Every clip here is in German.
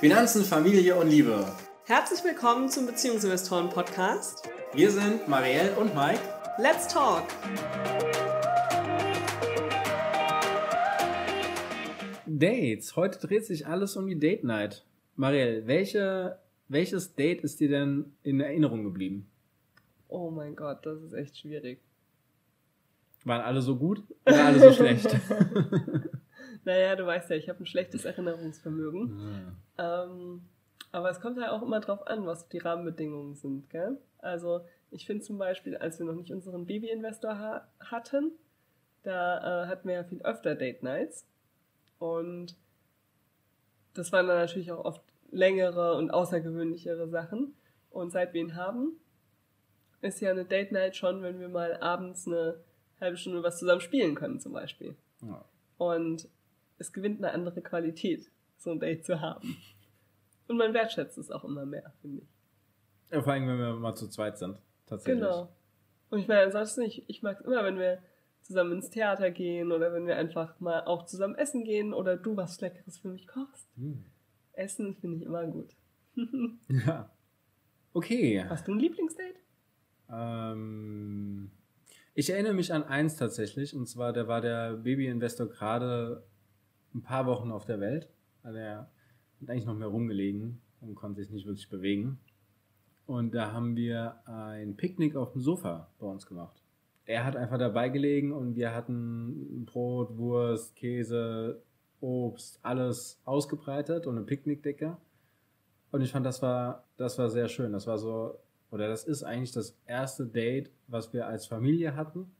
Finanzen, Familie und Liebe. Herzlich willkommen zum Beziehungsinvestoren Podcast. Wir sind Marielle und Mike. Let's talk! Dates. Heute dreht sich alles um die Date Night. Marielle, welche, welches Date ist dir denn in Erinnerung geblieben? Oh mein Gott, das ist echt schwierig. Waren alle so gut oder alle so schlecht? naja, du weißt ja, ich habe ein schlechtes Erinnerungsvermögen. Ja. Ähm, aber es kommt ja auch immer drauf an, was die Rahmenbedingungen sind. Gell? Also ich finde zum Beispiel, als wir noch nicht unseren Baby-Investor ha hatten, da äh, hatten wir ja viel öfter Date Nights. Und das waren dann natürlich auch oft längere und außergewöhnlichere Sachen. Und seit wir ihn haben, ist ja eine Date Night schon, wenn wir mal abends eine halbe Stunde was zusammen spielen können, zum Beispiel. Ja. Und es gewinnt eine andere Qualität, so ein Date zu haben. Und man wertschätzt es auch immer mehr, finde ich. Ja, vor allem, wenn wir mal zu zweit sind, tatsächlich. Genau. Und ich meine, ansonsten, ich, ich mag es immer, wenn wir zusammen ins Theater gehen oder wenn wir einfach mal auch zusammen essen gehen oder du was Leckeres für mich kochst. Hm. Essen finde ich immer gut. ja. Okay. Hast du ein Lieblingsdate? Ähm, ich erinnere mich an eins tatsächlich, und zwar, da war der Baby-Investor gerade ein paar Wochen auf der Welt. Also er hat eigentlich noch mehr rumgelegen und konnte sich nicht wirklich bewegen. Und da haben wir ein Picknick auf dem Sofa bei uns gemacht. Er hat einfach dabei gelegen und wir hatten Brot, Wurst, Käse, Obst, alles ausgebreitet und eine Picknickdecke. Und ich fand, das war, das war sehr schön. Das war so oder das ist eigentlich das erste Date, was wir als Familie hatten.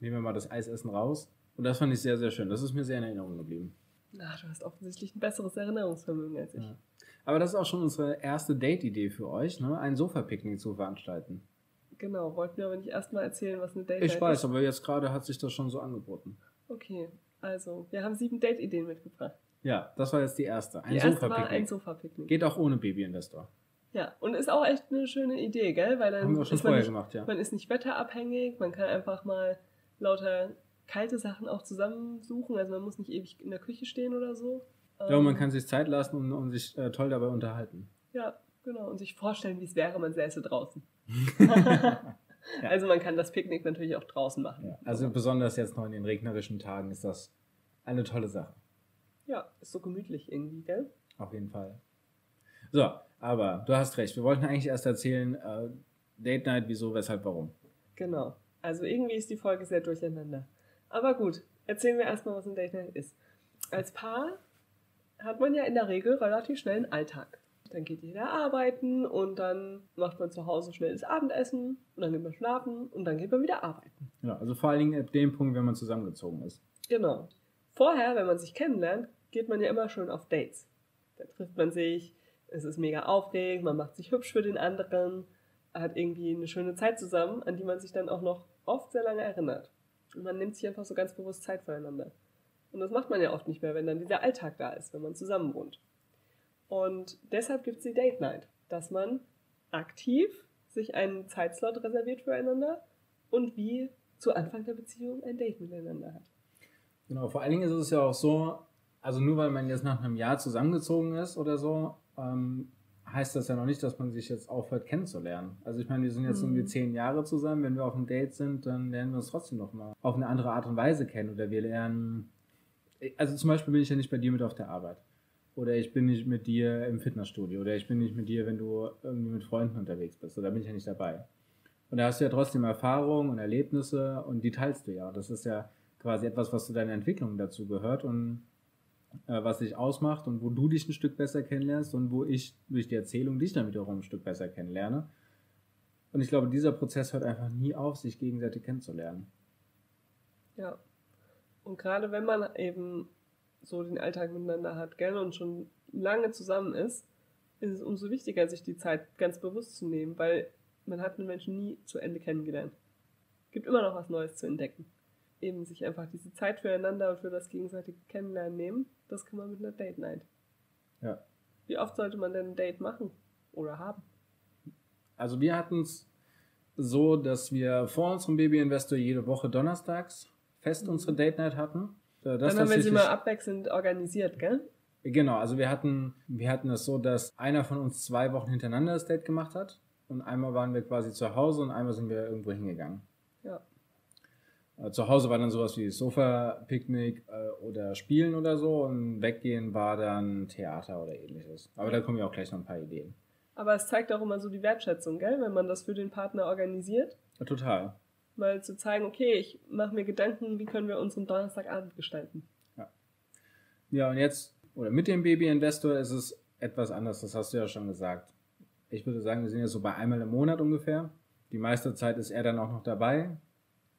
Nehmen wir mal das Eisessen raus. Und das fand ich sehr, sehr schön. Das ist mir sehr in Erinnerung geblieben. Ach, du hast offensichtlich ein besseres Erinnerungsvermögen als ich. Ja. Aber das ist auch schon unsere erste Date-Idee für euch, ne? ein Sofa-Picknick zu veranstalten. Genau, wollten wir aber nicht erstmal erzählen, was eine Date ist. Ich weiß, aber jetzt gerade hat sich das schon so angeboten. Okay, also, wir haben sieben Date-Ideen mitgebracht. Ja, das war jetzt die erste. Ein Sofa-Picknick. Ein Sofa-Picknick. Geht auch ohne Baby-Investor. Ja, und ist auch echt eine schöne Idee, gell? Weil dann Haben wir schon vorher nicht, gemacht, ja. Man ist nicht wetterabhängig, man kann einfach mal lauter kalte Sachen auch zusammensuchen. Also man muss nicht ewig in der Küche stehen oder so. Ja, und man ähm, kann sich Zeit lassen und, und sich äh, toll dabei unterhalten. Ja, genau. Und sich vorstellen, wie es wäre, man säße draußen. ja. Also man kann das Picknick natürlich auch draußen machen. Ja, also besonders jetzt noch in den regnerischen Tagen ist das eine tolle Sache. Ja, ist so gemütlich irgendwie, gell? Auf jeden Fall. So, aber du hast recht. Wir wollten eigentlich erst erzählen, äh, Date Night, wieso, weshalb, warum. Genau. Also irgendwie ist die Folge sehr durcheinander. Aber gut, erzählen wir erstmal, was ein Date Night ist. Als Paar hat man ja in der Regel relativ schnell einen Alltag. Dann geht jeder arbeiten und dann macht man zu Hause schnell das Abendessen und dann geht man schlafen und dann geht man wieder arbeiten. Ja, also vor allen Dingen ab dem Punkt, wenn man zusammengezogen ist. Genau. Vorher, wenn man sich kennenlernt, geht man ja immer schon auf Dates. Da trifft man sich, es ist mega aufregend, man macht sich hübsch für den anderen, hat irgendwie eine schöne Zeit zusammen, an die man sich dann auch noch oft sehr lange erinnert. Und man nimmt sich einfach so ganz bewusst Zeit füreinander. Und das macht man ja oft nicht mehr, wenn dann dieser Alltag da ist, wenn man zusammen wohnt. Und deshalb gibt es die Date Night, dass man aktiv sich einen Zeitslot reserviert füreinander und wie zu Anfang der Beziehung ein Date miteinander hat. Genau, vor allen Dingen ist es ja auch so, also nur weil man jetzt nach einem Jahr zusammengezogen ist oder so, ähm, heißt das ja noch nicht, dass man sich jetzt aufhört kennenzulernen. Also ich meine, wir sind jetzt mhm. irgendwie zehn Jahre zusammen. Wenn wir auf einem Date sind, dann lernen wir uns trotzdem noch mal auf eine andere Art und Weise kennen. Oder wir lernen, also zum Beispiel bin ich ja nicht bei dir mit auf der Arbeit. Oder ich bin nicht mit dir im Fitnessstudio. Oder ich bin nicht mit dir, wenn du irgendwie mit Freunden unterwegs bist. Oder bin ich ja nicht dabei. Und da hast du ja trotzdem Erfahrungen und Erlebnisse und die teilst du ja. Und das ist ja quasi etwas, was zu deiner Entwicklung dazu gehört. Und was dich ausmacht und wo du dich ein Stück besser kennenlernst und wo ich durch die Erzählung dich dann wiederum ein Stück besser kennenlerne. Und ich glaube, dieser Prozess hört einfach nie auf, sich gegenseitig kennenzulernen. Ja. Und gerade wenn man eben so den Alltag miteinander hat, gell, und schon lange zusammen ist, ist es umso wichtiger, sich die Zeit ganz bewusst zu nehmen, weil man hat einen Menschen nie zu Ende kennengelernt. Es gibt immer noch was Neues zu entdecken eben sich einfach diese Zeit füreinander und für das gegenseitige Kennenlernen nehmen, das kann man mit einer Date Night. Ja. Wie oft sollte man denn ein Date machen oder haben? Also wir hatten es so, dass wir vor unserem Baby Investor jede Woche donnerstags fest mhm. unsere Date Night hatten. Das Dann haben wir sie mal abwechselnd organisiert, gell? Genau, also wir hatten, wir hatten es so, dass einer von uns zwei Wochen hintereinander das Date gemacht hat. Und einmal waren wir quasi zu Hause und einmal sind wir irgendwo hingegangen. Ja. Äh, Zu Hause war dann sowas wie Sofa-Picknick äh, oder Spielen oder so und weggehen war dann Theater oder ähnliches. Aber da kommen ja auch gleich noch ein paar Ideen. Aber es zeigt auch immer so die Wertschätzung, gell? Wenn man das für den Partner organisiert. Ja, total. Mal zu zeigen, okay, ich mache mir Gedanken, wie können wir unseren Donnerstagabend gestalten. Ja, und jetzt, oder mit dem Baby-Investor ist es etwas anders, das hast du ja schon gesagt. Ich würde sagen, wir sind jetzt so bei einmal im Monat ungefähr. Die meiste Zeit ist er dann auch noch dabei.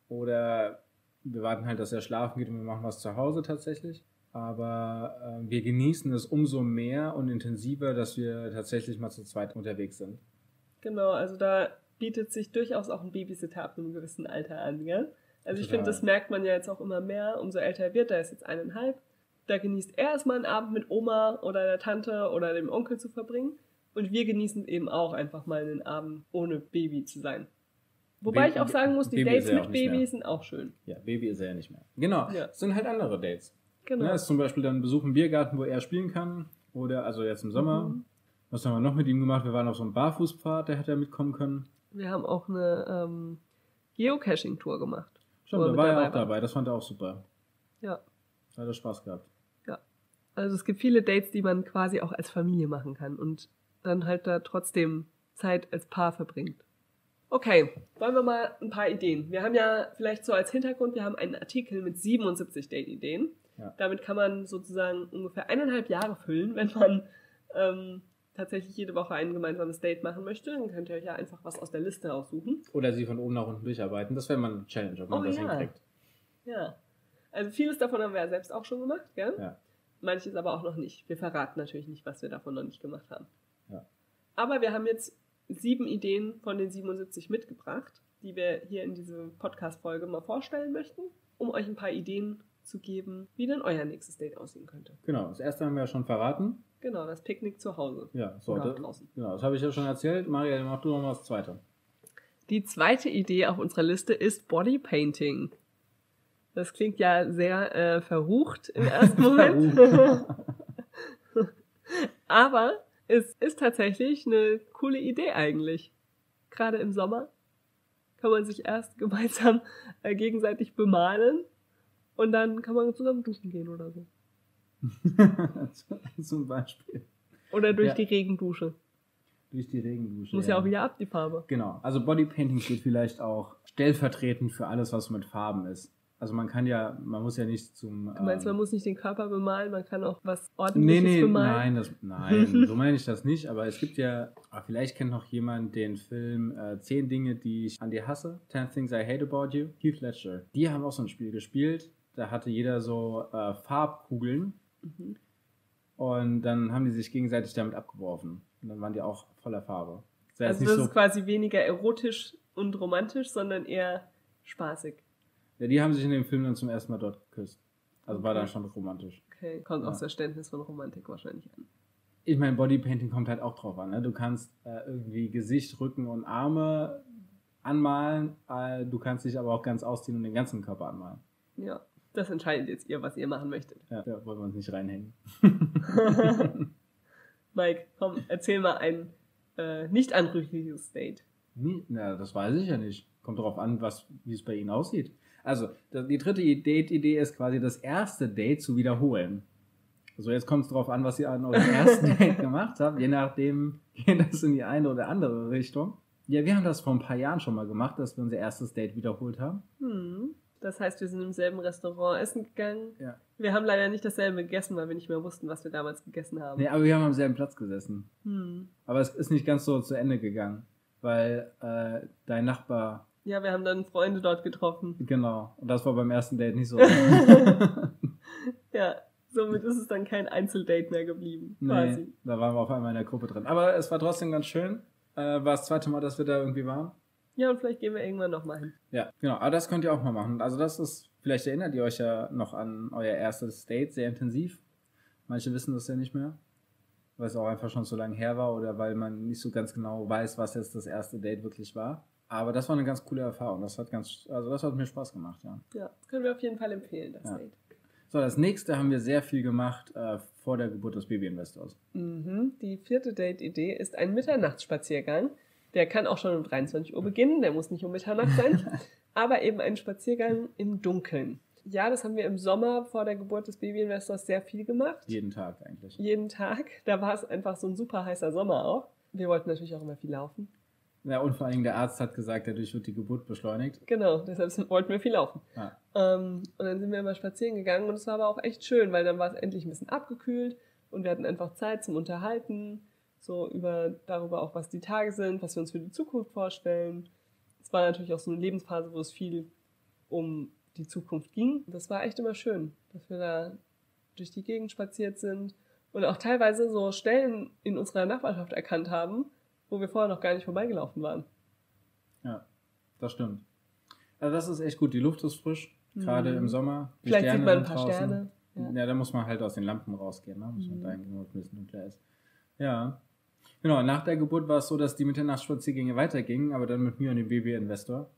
Oder wir warten halt, dass er schlafen geht und wir machen was zu Hause tatsächlich. Aber äh, wir genießen es umso mehr und intensiver, dass wir tatsächlich mal zu zweit unterwegs sind. Genau, also da bietet sich durchaus auch ein Babysitter ab einem gewissen Alter an, gell? Also ich Total. finde, das merkt man ja jetzt auch immer mehr, umso älter er wird, der ist jetzt eineinhalb, da genießt er erstmal einen Abend mit Oma oder der Tante oder dem Onkel zu verbringen und wir genießen eben auch einfach mal einen Abend ohne Baby zu sein. Wobei Baby- ich auch sagen muss, die Baby Dates ja mit Baby mehr. sind auch schön. Ja, Baby ist er ja nicht mehr. Genau, Ja. es sind halt andere Dates. Genau. Ne, ist zum Beispiel dann Besuch im Biergarten, wo er spielen kann. Oder also jetzt im Sommer. Mhm. Was haben wir noch mit ihm gemacht? Wir waren auf so einem Barfußpfad, der hätte er mitkommen können. Wir haben auch eine ähm, Geocaching-Tour gemacht. Stimmt, da war er auch war. dabei. Das fand er auch super. Ja. Da hat er Spaß gehabt. Also es gibt viele Dates, die man quasi auch als Familie machen kann und dann halt da trotzdem Zeit als Paar verbringt. Okay, wollen wir mal ein paar Ideen. Wir haben ja vielleicht so als Hintergrund, wir haben einen Artikel mit 77 Date-Ideen. Ja. Damit kann man sozusagen ungefähr eineinhalb Jahre füllen, wenn man ähm, tatsächlich jede Woche ein gemeinsames Date machen möchte. Dann könnt ihr euch ja einfach was aus der Liste aussuchen. Oder sie von oben nach unten durcharbeiten. Das wäre mal eine Challenge, ob man Oh das ja. hinkriegt. Ja. Also vieles davon haben wir ja selbst auch schon gemacht, gell? Ja. Manches aber auch noch nicht. Wir verraten natürlich nicht, was wir davon noch nicht gemacht haben. Ja. Aber wir haben jetzt sieben Ideen von den 77 mitgebracht, die wir hier in diese Podcast-Folge mal vorstellen möchten, um euch ein paar Ideen zu geben, wie denn euer nächstes Date aussehen könnte. Genau, das erste haben wir ja schon verraten. Genau, das Picknick zu Hause. Ja, so. Oder Da, draußen. genau, das habe ich ja schon erzählt. Maria, mach du noch mal das zweite. Die zweite Idee auf unserer Liste ist Bodypainting. Das klingt ja sehr äh, verrucht im ersten Moment. Aber es ist tatsächlich eine coole Idee eigentlich. Gerade im Sommer kann man sich erst gemeinsam äh, gegenseitig bemalen und dann kann man zusammen duschen gehen oder so. Zum Beispiel. Oder durch Ja. die Regendusche. Durch die Regendusche. Muss ja auch wieder ab, die Farbe. Genau, also Bodypainting steht vielleicht auch stellvertretend für alles, was mit Farben ist. Also man kann ja, man muss ja nicht zum. Du meinst, ähm, man muss nicht den Körper bemalen, man kann auch was Nee, ordentliches nee, bemalen. nein, das, nein, so meine ich das nicht. Aber es gibt ja, ah, vielleicht kennt noch jemand den Film äh, 10 Dinge, die ich an dir hasse. 10 Things I Hate About You. Heath Ledger. Die haben auch so ein Spiel gespielt. Da hatte jeder so äh, Farbkugeln Mhm. und dann haben die sich gegenseitig damit abgeworfen. Und dann waren die auch voller Farbe. Das Also das nicht ist so, quasi weniger erotisch und romantisch, sondern eher spaßig. Ja, die haben sich in dem Film dann zum ersten Mal dort geküsst. Also war Okay. dann schon romantisch. Okay, kommt Ja. aufs Verständnis von Romantik wahrscheinlich an. Ich meine, Bodypainting kommt halt auch drauf an. Ne? Du kannst äh, irgendwie Gesicht, Rücken und Arme anmalen. Äh, du kannst dich aber auch ganz ausziehen und den ganzen Körper anmalen. Ja, das entscheidet jetzt ihr, was ihr machen möchtet. Ja, da wollen wir uns nicht reinhängen. Mike, komm, erzähl mal ein äh, nicht anrüchiges Date. Nie, na, das weiß ich ja nicht. Kommt darauf an, was, wie es bei Ihnen aussieht. Also, die dritte Date-Idee ist quasi das erste Date zu wiederholen. Also jetzt kommt es darauf an, was ihr an eurem ersten Date gemacht habt. Je nachdem geht das in die eine oder andere Richtung. Ja, wir haben das vor ein paar Jahren schon mal gemacht, dass wir unser erstes Date wiederholt haben. Hm. Das heißt, wir sind im selben Restaurant essen gegangen. Ja. Wir haben leider nicht dasselbe gegessen, weil wir nicht mehr wussten, was wir damals gegessen haben. Nee, aber wir haben am selben Platz gesessen. Hm. Aber es ist nicht ganz so zu Ende gegangen, weil äh, dein Nachbar, Ja, wir haben dann Freunde dort getroffen. genau, und das war beim ersten Date nicht so. Ja, somit ist es dann kein Einzeldate mehr geblieben. nee, Quasi. da waren wir auf einmal in der Gruppe drin. Aber es war trotzdem ganz schön. Äh, war das zweite Mal, dass wir da irgendwie waren. Ja, und vielleicht gehen wir irgendwann nochmal hin. Ja, genau. Aber das könnt ihr auch mal machen. Also das ist, vielleicht erinnert ihr euch ja noch an euer erstes Date sehr intensiv. Manche wissen das ja nicht mehr, weil es auch einfach schon so lange her war oder weil man nicht so ganz genau weiß, was jetzt das erste Date wirklich war. Aber das war eine ganz coole Erfahrung. Das hat ganz, also das hat mir Spaß gemacht, ja. Ja, können wir auf jeden Fall empfehlen, das Ja. Date. So, das nächste haben wir sehr viel gemacht äh, vor der Geburt des Babyinvestors. Mhm. Die vierte Date-Idee ist ein Mitternachtsspaziergang. Der kann auch schon um 23 Uhr beginnen, der muss nicht um Mitternacht sein, aber eben ein Spaziergang im Dunkeln. Ja, das haben wir im Sommer vor der Geburt des Babyinvestors sehr viel gemacht. Jeden Tag eigentlich. Jeden Tag. Da war es einfach so ein super heißer Sommer auch. Wir wollten natürlich auch immer viel laufen. Ja, und vor allen Dingen der Arzt hat gesagt, dadurch wird die Geburt beschleunigt. Genau, deshalb wollten wir viel laufen. Ja. Ähm, und dann sind wir immer spazieren gegangen und es war aber auch echt schön, weil dann war es endlich ein bisschen abgekühlt und wir hatten einfach Zeit zum Unterhalten, so über darüber auch, was die Tage sind, was wir uns für die Zukunft vorstellen. Es war natürlich auch so eine Lebensphase, wo es viel um die Zukunft ging. Das war echt immer schön, dass wir da durch die Gegend spaziert sind und auch teilweise so Stellen in unserer Nachbarschaft erkannt haben, wo wir vorher noch gar nicht vorbeigelaufen waren. Ja, das stimmt. Also das ist echt gut. Die Luft ist frisch, gerade Mhm. im Sommer. Die Vielleicht Sterne sieht man ein paar draußen. Sterne. Ja. Ja. da muss man halt aus den Lampen rausgehen, ne? Muss man Mhm. dahin gehen, wo es ein bisschen dunkler ist. Ja. Genau, nach der Geburt war es so, dass die Mitternachtsspaziergänge weitergingen, aber dann mit mir und dem Baby-Investor.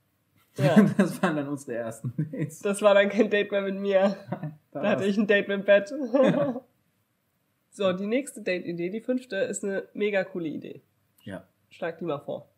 Ja. Das waren dann unsere ersten Dates. Das war dann kein Date mehr mit mir. Da hatte ich ein Date mit Bett. so, die nächste Date-Idee, die fünfte, ist eine mega coole Idee. Ja. Schlag die mal vor.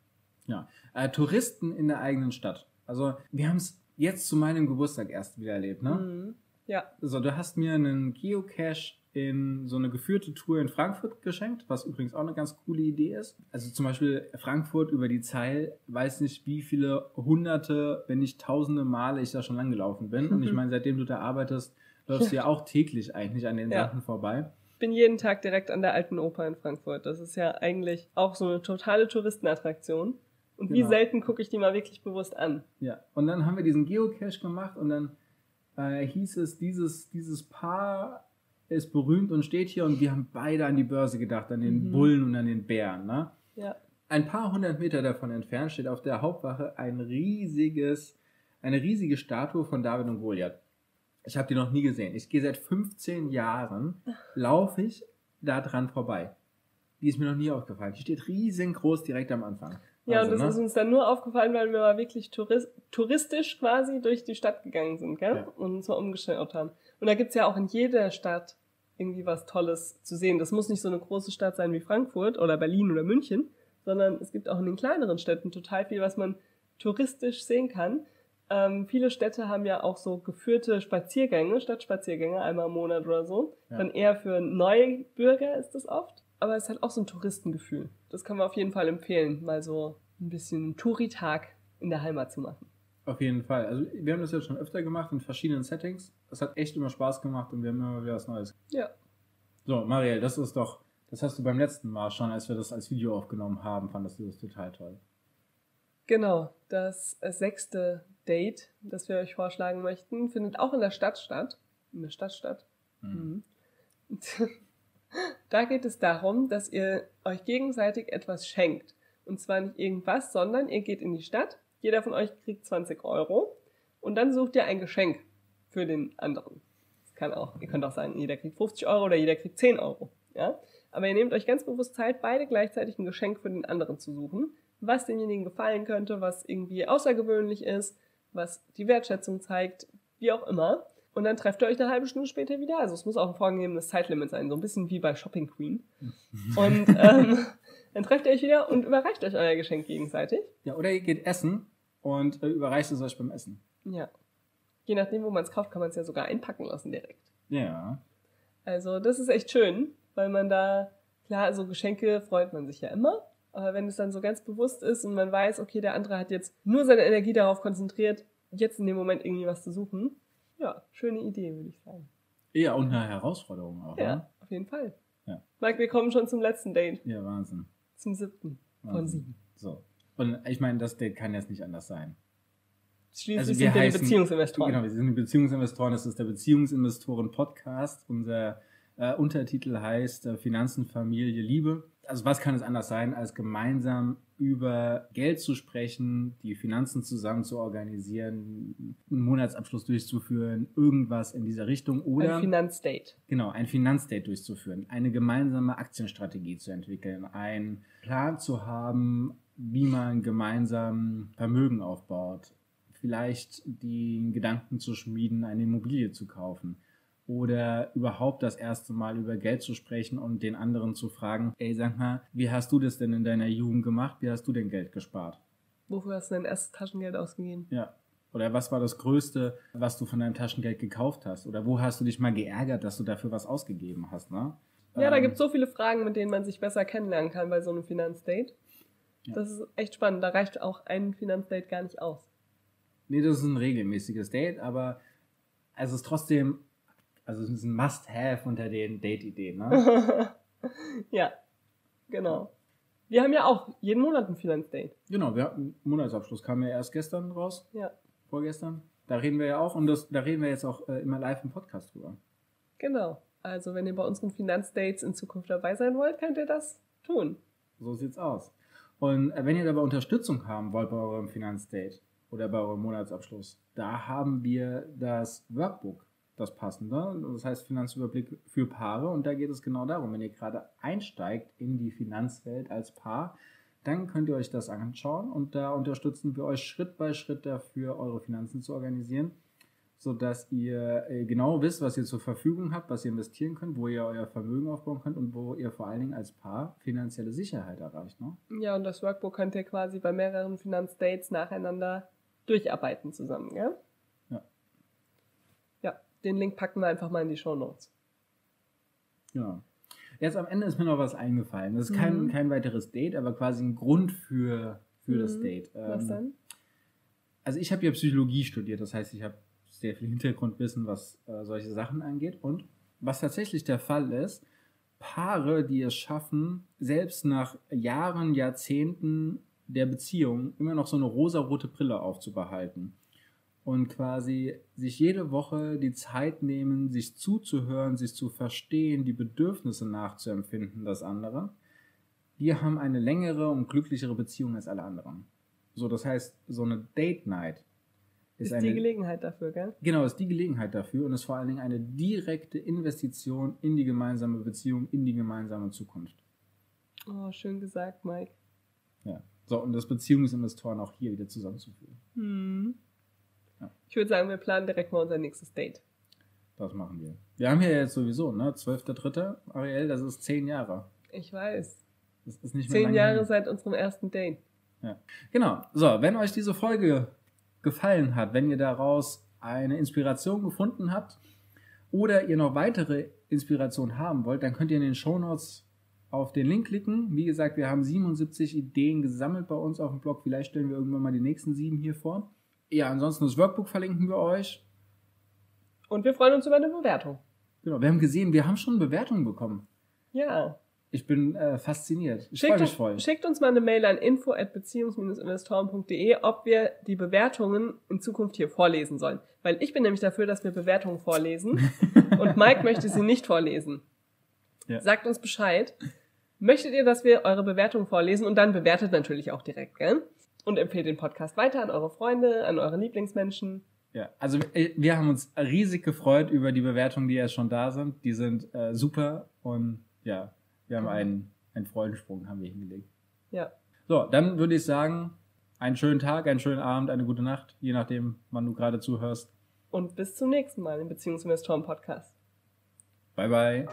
Ja. Äh, Touristen in der eigenen Stadt. Also, wir haben es jetzt zu meinem Geburtstag erst wieder erlebt, ne? Mhm. Ja, So, du hast mir einen Geocache in so eine geführte Tour in Frankfurt geschenkt, was übrigens auch eine ganz coole Idee ist. Also zum Beispiel Frankfurt über die Zeil, weiß nicht wie viele hunderte, wenn nicht tausende Male ich da schon lang gelaufen bin. Und ich meine, seitdem du da arbeitest, läufst du ja auch täglich eigentlich an den Ja. Sachen vorbei. Bin jeden Tag direkt an der Alten Oper in Frankfurt. Das ist ja eigentlich auch so eine totale Touristenattraktion. Und wie Genau. selten gucke ich die mal wirklich bewusst an. Ja. Und dann haben wir diesen Geocache gemacht und dann äh, hieß es, dieses, dieses Paar ist berühmt und steht hier und wir haben beide an die Börse gedacht, an den Mhm. Bullen und an den Bären. Ne? Ja. Ein paar hundert Meter davon entfernt steht auf der Hauptwache ein riesiges, eine riesige Statue von David und Goliath. Ich habe die noch nie gesehen. Ich gehe seit 15 Jahren, laufe ich da dran vorbei. Die ist mir noch nie aufgefallen. Die steht riesengroß direkt am Anfang. Ja, Also, und das ne? ist uns dann nur aufgefallen, weil wir mal wirklich Tourist touristisch quasi durch die Stadt gegangen sind, gell? Ja. Und uns mal umgeschaut haben. Und da gibt's ja auch in jeder Stadt irgendwie was Tolles zu sehen. Das muss nicht so eine große Stadt sein wie Frankfurt oder Berlin oder München, sondern es gibt auch in den kleineren Städten total viel, was man touristisch sehen kann. Ähm, viele Städte haben ja auch so geführte Spaziergänge, Stadtspaziergänge, einmal im Monat oder so. Ja. Dann eher für Neubürger ist das oft. Aber es hat auch so ein Touristengefühl. Das kann man auf jeden Fall empfehlen, mal so ein bisschen Touri-Tag in der Heimat zu machen. Auf jeden Fall. Also wir haben das jetzt schon öfter gemacht in verschiedenen Settings. Das hat echt immer Spaß gemacht und wir haben immer wieder was Neues. Ja. So, Marielle, das ist doch, das hast du beim letzten Mal schon, als wir das als Video aufgenommen haben, fandest du das total toll. Genau, das sechste Date, das wir euch vorschlagen möchten, findet auch in der Stadt statt. In der Stadt statt. Mhm. Da geht es darum, dass ihr euch gegenseitig etwas schenkt. Und zwar nicht irgendwas, sondern ihr geht in die Stadt, jeder von euch kriegt 20 Euro und dann sucht ihr ein Geschenk für den anderen. Das kann auch, ihr könnt auch sagen, jeder kriegt 50 Euro oder jeder kriegt 10 Euro. Ja? Aber ihr nehmt euch ganz bewusst Zeit, beide gleichzeitig ein Geschenk für den anderen zu suchen, was demjenigen gefallen könnte, was irgendwie außergewöhnlich ist, was die Wertschätzung zeigt, wie auch immer. Und dann trefft ihr euch eine halbe Stunde später wieder. Also es muss auch ein vorgegebenes Zeitlimit sein, so ein bisschen wie bei Shopping Queen. Und ähm, dann trefft ihr euch wieder und überreicht euch euer Geschenk gegenseitig. Ja, oder ihr geht essen und äh, überreicht es euch beim Essen. Ja. Je nachdem, wo man es kauft, kann man es ja sogar einpacken lassen direkt. Ja. Also das ist echt schön, weil man da, klar, so Geschenke freut man sich ja immer. Aber wenn es dann so ganz bewusst ist und man weiß, okay, der andere hat jetzt nur seine Energie darauf konzentriert, jetzt in dem Moment irgendwie was zu suchen, ja, schöne Idee, würde ich sagen. Ja, und eine Herausforderung auch, Ja, ne? auf jeden Fall. Ja. Mike, wir kommen schon zum letzten Date, Ja, Wahnsinn. zum siebten von Wahnsinn. sieben. So. Und ich meine, das Date kann jetzt nicht anders sein. Schließlich Also wir sind wir die heißen- Beziehungsinvestoren. Genau, wir sind die Beziehungsinvestoren. Das ist der Beziehungsinvestoren-Podcast. Unser äh, Untertitel heißt äh, Finanzen, Familie, Liebe. Also was kann es anders sein, als gemeinsam über Geld zu sprechen, die Finanzen zusammen zu organisieren, einen Monatsabschluss durchzuführen, irgendwas in dieser Richtung oder Ein Finanzdate. genau ein Finanzdate durchzuführen, eine gemeinsame Aktienstrategie zu entwickeln, einen Plan zu haben, wie man gemeinsam Vermögen aufbaut, vielleicht den Gedanken zu schmieden, eine Immobilie zu kaufen oder überhaupt das erste Mal über Geld zu sprechen und den anderen zu fragen, ey, sag mal, wie hast du das denn in deiner Jugend gemacht? Wie hast du denn Geld gespart? Wofür hast du dein erstes Taschengeld ausgegeben? Ja. Oder was war das Größte, was du von deinem Taschengeld gekauft hast? Oder wo hast du dich mal geärgert, dass du dafür was ausgegeben hast, ne? Ja, ähm, da gibt es so viele Fragen, mit denen man sich besser kennenlernen kann bei so einem Finanzdate. Ja. Das ist echt spannend. Da reicht auch ein Finanzdate gar nicht aus. Nee, das ist ein regelmäßiges Date, aber es ist trotzdem, also es ist ein Must-Have unter den Date-Ideen, ne? ja, genau. Wir haben ja auch jeden Monat ein Finanzdate. Genau, wir hatten Monatsabschluss, kam ja erst gestern raus. Ja. Vorgestern. Da reden wir ja auch und das, da reden wir jetzt auch äh, immer live im Podcast drüber. Genau. Also wenn ihr bei unseren Finanzdates in Zukunft dabei sein wollt, könnt ihr das tun. So sieht's aus. Und äh, wenn ihr dabei Unterstützung haben wollt bei eurem Finanzdate oder bei eurem Monatsabschluss, da haben wir das Workbook, das passende. Das heißt Finanzüberblick für Paare. Und da geht es genau darum, wenn ihr gerade einsteigt in die Finanzwelt als Paar, dann könnt ihr euch das anschauen und da unterstützen wir euch Schritt bei Schritt dafür, eure Finanzen zu organisieren sodass ihr äh, genau wisst, was ihr zur Verfügung habt, was ihr investieren könnt, wo ihr euer Vermögen aufbauen könnt und wo ihr vor allen Dingen als Paar finanzielle Sicherheit erreicht. Ne? Ja, und das Workbook könnt ihr quasi bei mehreren Finanzdates nacheinander durcharbeiten zusammen, gell? Den Link packen wir einfach mal in die Show Notes. Ja. Jetzt am Ende ist mir noch was eingefallen. Das ist kein, mhm. kein weiteres Date, aber quasi ein Grund für, für mhm. das Date. Was ähm, denn? Also ich habe ja Psychologie studiert, das heißt, ich habe sehr viel Hintergrundwissen, was äh, solche Sachen angeht. Und was tatsächlich der Fall ist, Paare, die es schaffen, selbst nach Jahren, Jahrzehnten der Beziehung immer noch so eine rosarote Brille aufzubehalten und quasi sich jede Woche die Zeit nehmen, sich zuzuhören, sich zu verstehen, die Bedürfnisse nachzuempfinden des anderen, die haben eine längere und glücklichere Beziehung als alle anderen. So, das heißt, so eine Date Night ist, ist eine, die Gelegenheit dafür, gell? Genau, ist die Gelegenheit dafür und ist vor allen Dingen eine direkte Investition in die gemeinsame Beziehung, in die gemeinsame Zukunft. Oh, schön gesagt, Mike. Ja. So, und das Beziehungsinvestoren auch hier wieder zusammenzuführen. Hm. Ja. Ich würde sagen, wir planen direkt mal unser nächstes Date. Das machen wir. Wir haben hier jetzt sowieso, ne? 12.3. Ariel, das ist zehn Jahre. Ich weiß. Das ist nicht mehr Zehn Jahre hin. seit unserem ersten Date. Ja. Genau. So, wenn euch diese Folge gefallen hat, wenn ihr daraus eine Inspiration gefunden habt oder ihr noch weitere Inspirationen haben wollt, dann könnt ihr in den Shownotes auf den Link klicken. Wie gesagt, wir haben 77 Ideen gesammelt bei uns auf dem Blog. Vielleicht stellen wir irgendwann mal die nächsten sieben hier vor. Ja, ansonsten das Workbook verlinken wir euch. Und wir freuen uns über eine Bewertung. Genau, wir haben gesehen, wir haben schon Bewertungen bekommen. Ja. Ich bin äh, fasziniert. Ich freue mich voll. Schickt uns mal eine Mail an info@beziehungs-investoren.de, ob wir die Bewertungen in Zukunft hier vorlesen sollen. Weil ich bin nämlich dafür, dass wir Bewertungen vorlesen und Mike möchte sie nicht vorlesen. Ja. Sagt uns Bescheid. Möchtet ihr, dass wir eure Bewertungen vorlesen und dann bewertet natürlich auch direkt, gell? Und empfehlt den Podcast weiter an eure Freunde, an eure Lieblingsmenschen. Ja, also äh, wir haben uns riesig gefreut über die Bewertungen, die jetzt schon da sind. Die sind äh, super und ja, wir haben einen, einen Freudensprung haben wir hingelegt. Ja. So, dann würde ich sagen, einen schönen Tag, einen schönen Abend, eine gute Nacht, je nachdem, wann du gerade zuhörst. Und bis zum nächsten Mal im Beziehungsinvestoren Podcast. Bye, bye.